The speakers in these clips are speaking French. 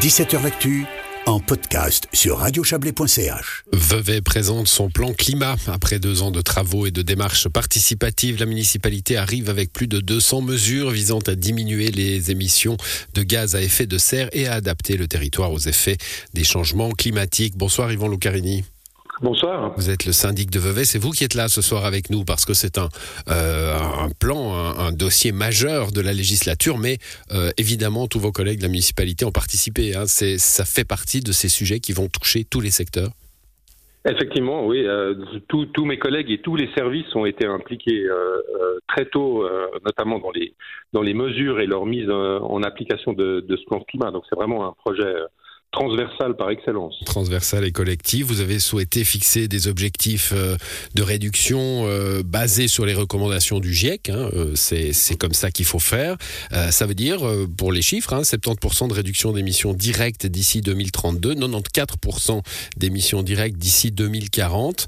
17h L'actu en podcast sur radiochablais.ch. Vevey présente son plan climat. Après deux ans de travaux et de démarches participatives, la municipalité arrive avec plus de 200 mesures visant à diminuer les émissions de gaz à effet de serre et à adapter le territoire aux effets des changements climatiques. Bonsoir Yvan Lucarini. Bonsoir. Vous êtes le syndic de Vevey, c'est vous qui êtes là ce soir avec nous parce que c'est un, euh, un plan, un, dossier majeur de la législature, mais euh, évidemment tous vos collègues de la municipalité ont participé. Hein. ça fait partie de ces sujets qui vont toucher tous les secteurs. Effectivement, oui. Euh, tous mes collègues et tous les services ont été impliqués très tôt, notamment dans les, dans les mesures et leur mise en application de, de ce plan climat. Donc c'est vraiment un projet transversale par excellence. Transversale et collective. Vous avez souhaité fixer des objectifs euh, de réduction euh, basés sur les recommandations du GIEC. Hein, euh, c'est comme ça qu'il faut faire. ça veut dire, pour les chiffres, 70% hein, de réduction d'émissions directes d'ici 2032, 94% d'émissions directes d'ici 2040.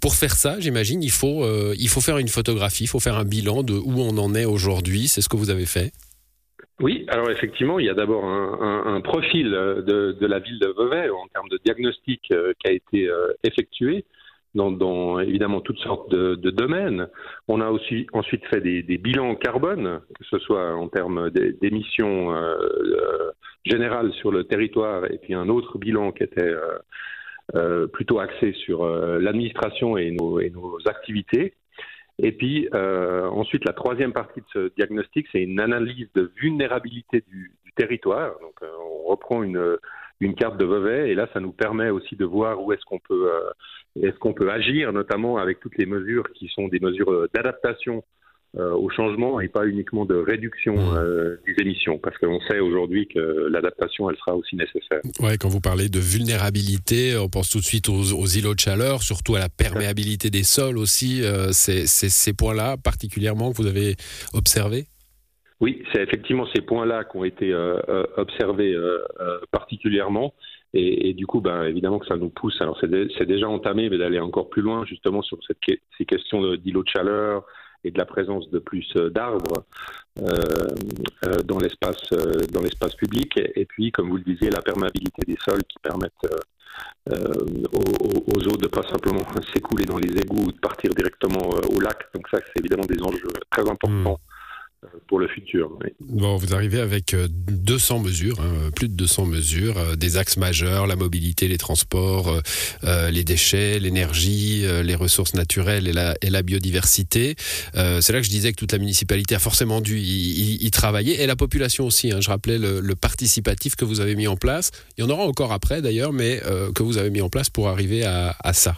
pour faire ça, j'imagine, il faut il faut faire une photographie, il faut faire un bilan de où on en est aujourd'hui. C'est ce que vous avez fait. Oui, alors effectivement, il y a d'abord un, profil de, la ville de Vevey en termes de diagnostic euh, qui a été euh, effectué dans, évidemment toutes sortes de, domaines. On a aussi ensuite fait des, bilans carbone, que ce soit en termes d'émissions euh, générales sur le territoire, et puis un autre bilan qui était plutôt axé sur l'administration et nos, et nos activités. Et puis euh, ensuite, la troisième partie de ce diagnostic, c'est une analyse de vulnérabilité du, territoire. Donc, euh, on reprend une, une carte de Vevey et là, ça nous permet aussi de voir où est-ce qu'on peut, euh, est-ce qu'on peut agir, notamment avec toutes les mesures qui sont des mesures d'adaptation au changement et pas uniquement de réduction mmh. euh, des émissions, parce qu'on sait aujourd'hui que l'adaptation, elle sera aussi nécessaire. Ouais, quand vous parlez de vulnérabilité, on pense tout de suite aux, îlots de chaleur, surtout à la perméabilité des sols aussi. Euh, c'est ces points-là particulièrement que vous avez observés? Oui, c'est effectivement ces points-là qui ont été observés particulièrement. Et, du coup, ben, évidemment que ça nous pousse. Alors, c'est déjà entamé, mais d'aller encore plus loin, justement, sur cette, ces questions d'îlots de chaleur, et de la présence de plus euh, d'arbres euh, euh, dans l'espace dans l'espace public. Et, puis comme vous le disiez la perméabilité des sols qui permettent aux, aux, eaux de pas simplement s'écouler dans les égouts ou de partir directement au lac. Donc ça c'est évidemment des enjeux très importants mmh pour le futur. Bon, vous arrivez avec 200 euh, mesures, hein, plus de 200 mesures, euh, des axes majeurs, la mobilité, les transports, euh, les déchets, l'énergie, les ressources naturelles et la, biodiversité. C'est là que je disais que toute la municipalité a forcément dû y, travailler, et la population aussi. Hein. Je rappelais le, participatif que vous avez mis en place. Il y en aura encore après d'ailleurs, mais que vous avez mis en place pour arriver à ça.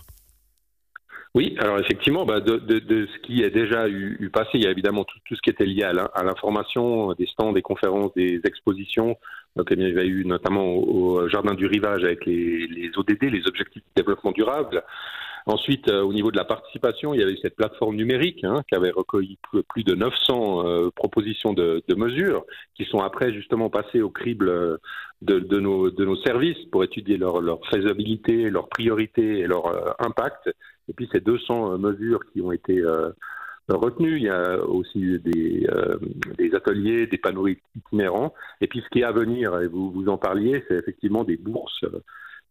Oui, alors effectivement, bah de, de, de, ce qui est déjà eu, eu, passé, il y a évidemment tout, tout ce qui était lié à l'information, des stands, des conférences, des expositions. Donc, eh bien, il y a eu notamment au, Jardin du Rivage avec les, les, ODD, les Objectifs de développement durable. Ensuite, euh, au niveau de la participation, il y avait cette plateforme numérique hein, qui avait recueilli plus de 900 euh, propositions de, de, mesures qui sont après justement passées au crible euh, de, de, nos, de nos services pour étudier leur, leur faisabilité, leur priorité et leur impact. Et puis ces 200 mesures qui ont été retenues, il y a aussi des, des ateliers, des panneaux itinérants. Et puis ce qui est à venir, et vous, vous en parliez, c'est effectivement des bourses,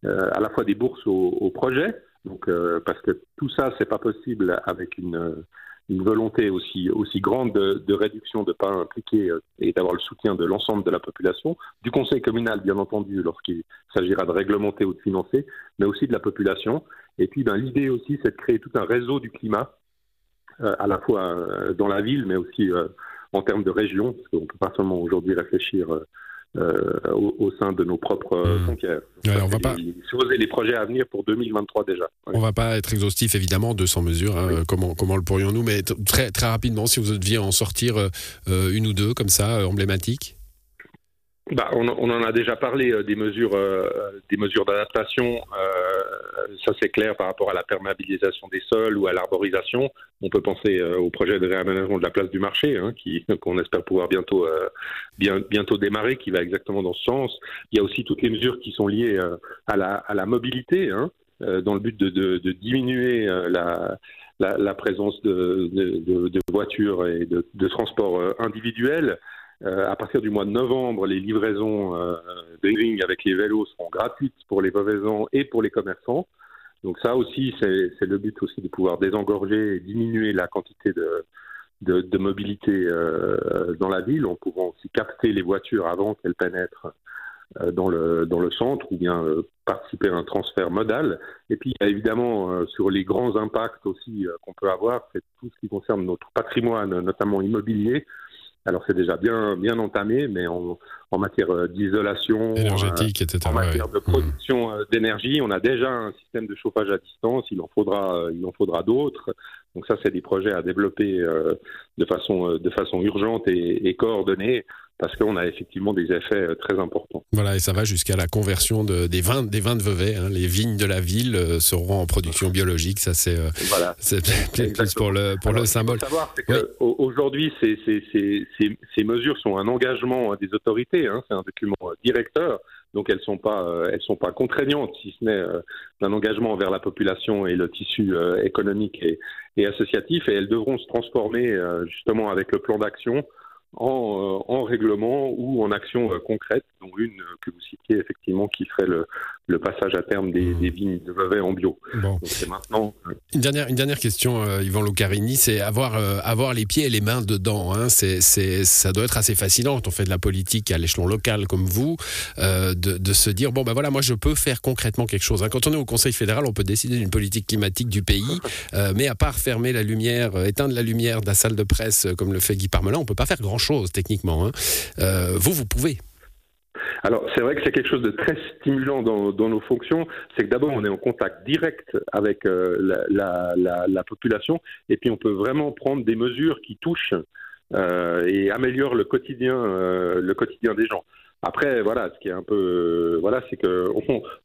à la fois des bourses au, au projet, donc, euh, parce que tout ça, c'est pas possible avec une, une volonté aussi, aussi grande de, de réduction, de pas impliquer euh, et d'avoir le soutien de l'ensemble de la population, du conseil communal, bien entendu, lorsqu'il s'agira de réglementer ou de financer, mais aussi de la population. Et puis, ben, l'idée aussi, c'est de créer tout un réseau du climat, euh, à la fois dans la ville, mais aussi en termes de région, parce qu'on ne peut pas seulement aujourd'hui réfléchir euh, au, sein de nos propres euh, mmh. frontières. on va pas... les projets à venir pour 2023 déjà. On va pas être exhaustif évidemment, 200 mesures, hein, comment, comment le pourrions-nous, mais très, très rapidement, si vous deviez en sortir euh, une ou deux comme ça, emblématiques bah, on, on, en a déjà parlé euh, des mesures, euh, des mesures d'adaptation. Euh, ça c'est clair par rapport à la perméabilisation des sols ou à l'arborisation. On peut penser au projet de réaménagement de la place du marché, hein, qui qu'on espère pouvoir bientôt, bien, bientôt démarrer, qui va exactement dans ce sens. Il y a aussi toutes les mesures qui sont liées à la, à la mobilité, hein, dans le but de, de, de diminuer la, la, présence de, de, voitures et de, transports individuels. Euh, à partir du mois de novembre, les livraisons euh, de avec les vélos seront gratuites pour les Beauvaisans et pour les commerçants. Donc ça aussi, c'est le but aussi de pouvoir désengorger et diminuer la quantité de, mobilité euh, dans la ville, en pouvant aussi capter les voitures avant qu'elles pénètrent euh, dans le, centre ou bien participer à un transfert modal. Et puis, évidemment, sur les grands impacts aussi qu'on peut avoir, c'est tout ce qui concerne notre patrimoine, notamment immobilier. Alors c'est déjà bien bien entamé, mais en, en matière d'isolation, énergétique, etc. En matière de production d'énergie, on a déjà un système de chauffage à distance. Il en faudra il en faudra d'autres. Donc ça, c'est des projets à développer euh, de façon euh, de façon urgente et, et coordonnée parce qu'on a effectivement des effets euh, très importants. Voilà, et ça va jusqu'à la conversion de, des vins des vins de Vevey. Hein. Les vignes de la ville seront en production biologique. Ça, c'est voilà. plus pour le pour le symbole. Savoir, c'est qu'aujourd'hui, ces, ces, ces, ces, mesures sont un engagement des autorités. Hein. C'est un document directeur. Donc elles sont pas euh, elles sont pas contraignantes si ce n'est euh, un engagement envers la population et le tissu euh, économique et, et, associatif et elles devront se transformer justement avec le plan d'action en, en, règlement ou en action concrète, dont une que vous citiez effectivement qui serait le, le passage à terme des, mmh. vignes de Vevey en bio. Bon. c'est maintenant. Une dernière, une dernière question, euh, Yvan Lucarini, c'est avoir, euh, avoir les pieds et les mains dedans. Hein, c'est, c'est, ça doit être assez fascinant quand on fait de la politique à l'échelon local comme vous, euh, de, de, se dire bon ben voilà, moi je peux faire concrètement quelque chose. Hein. Quand on est au Conseil fédéral, on peut décider d'une politique climatique du pays, euh, mais à part fermer la lumière, éteindre la lumière de la salle de presse comme le fait Guy Parmelin, on peut pas faire grand chose techniquement. Hein. vous, vous pouvez. Alors, c'est vrai que c'est quelque chose de très stimulant dans, nos fonctions. C'est que d'abord, on est en contact direct avec euh, la, population, et puis on peut vraiment prendre des mesures qui touchent euh, et améliorent le quotidien, euh, le quotidien des gens. Après, voilà, ce qui est un peu, voilà, c'est que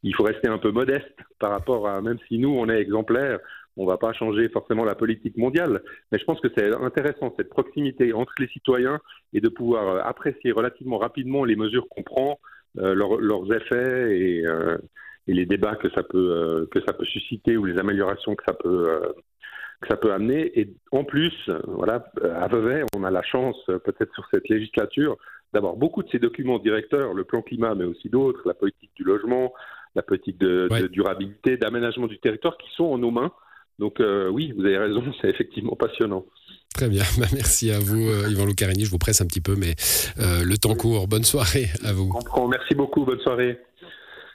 il faut rester un peu modeste par rapport à, même si nous on est exemplaires, on va pas changer forcément la politique mondiale, mais je pense que c'est intéressant cette proximité entre les citoyens et de pouvoir euh, apprécier relativement rapidement les mesures qu'on prend, euh, leurs effets et, euh, et, les débats que ça peut que ça peut susciter ou les améliorations que ça peut que ça peut amener. Et en plus, voilà, à Vevey, on a la chance, peut-être sur cette législature, d'avoir beaucoup de ces documents directeurs, le plan climat, mais aussi d'autres, la politique du logement, la politique de, de durabilité, d'aménagement du territoire, qui sont en nos mains donc euh, oui, vous avez raison, c'est effectivement passionnant. Très bien, bah, merci à vous euh, Yvan Lucarini, je vous presse un petit peu, mais euh, le temps court. Bonne soirée à vous. Merci beaucoup, bonne soirée.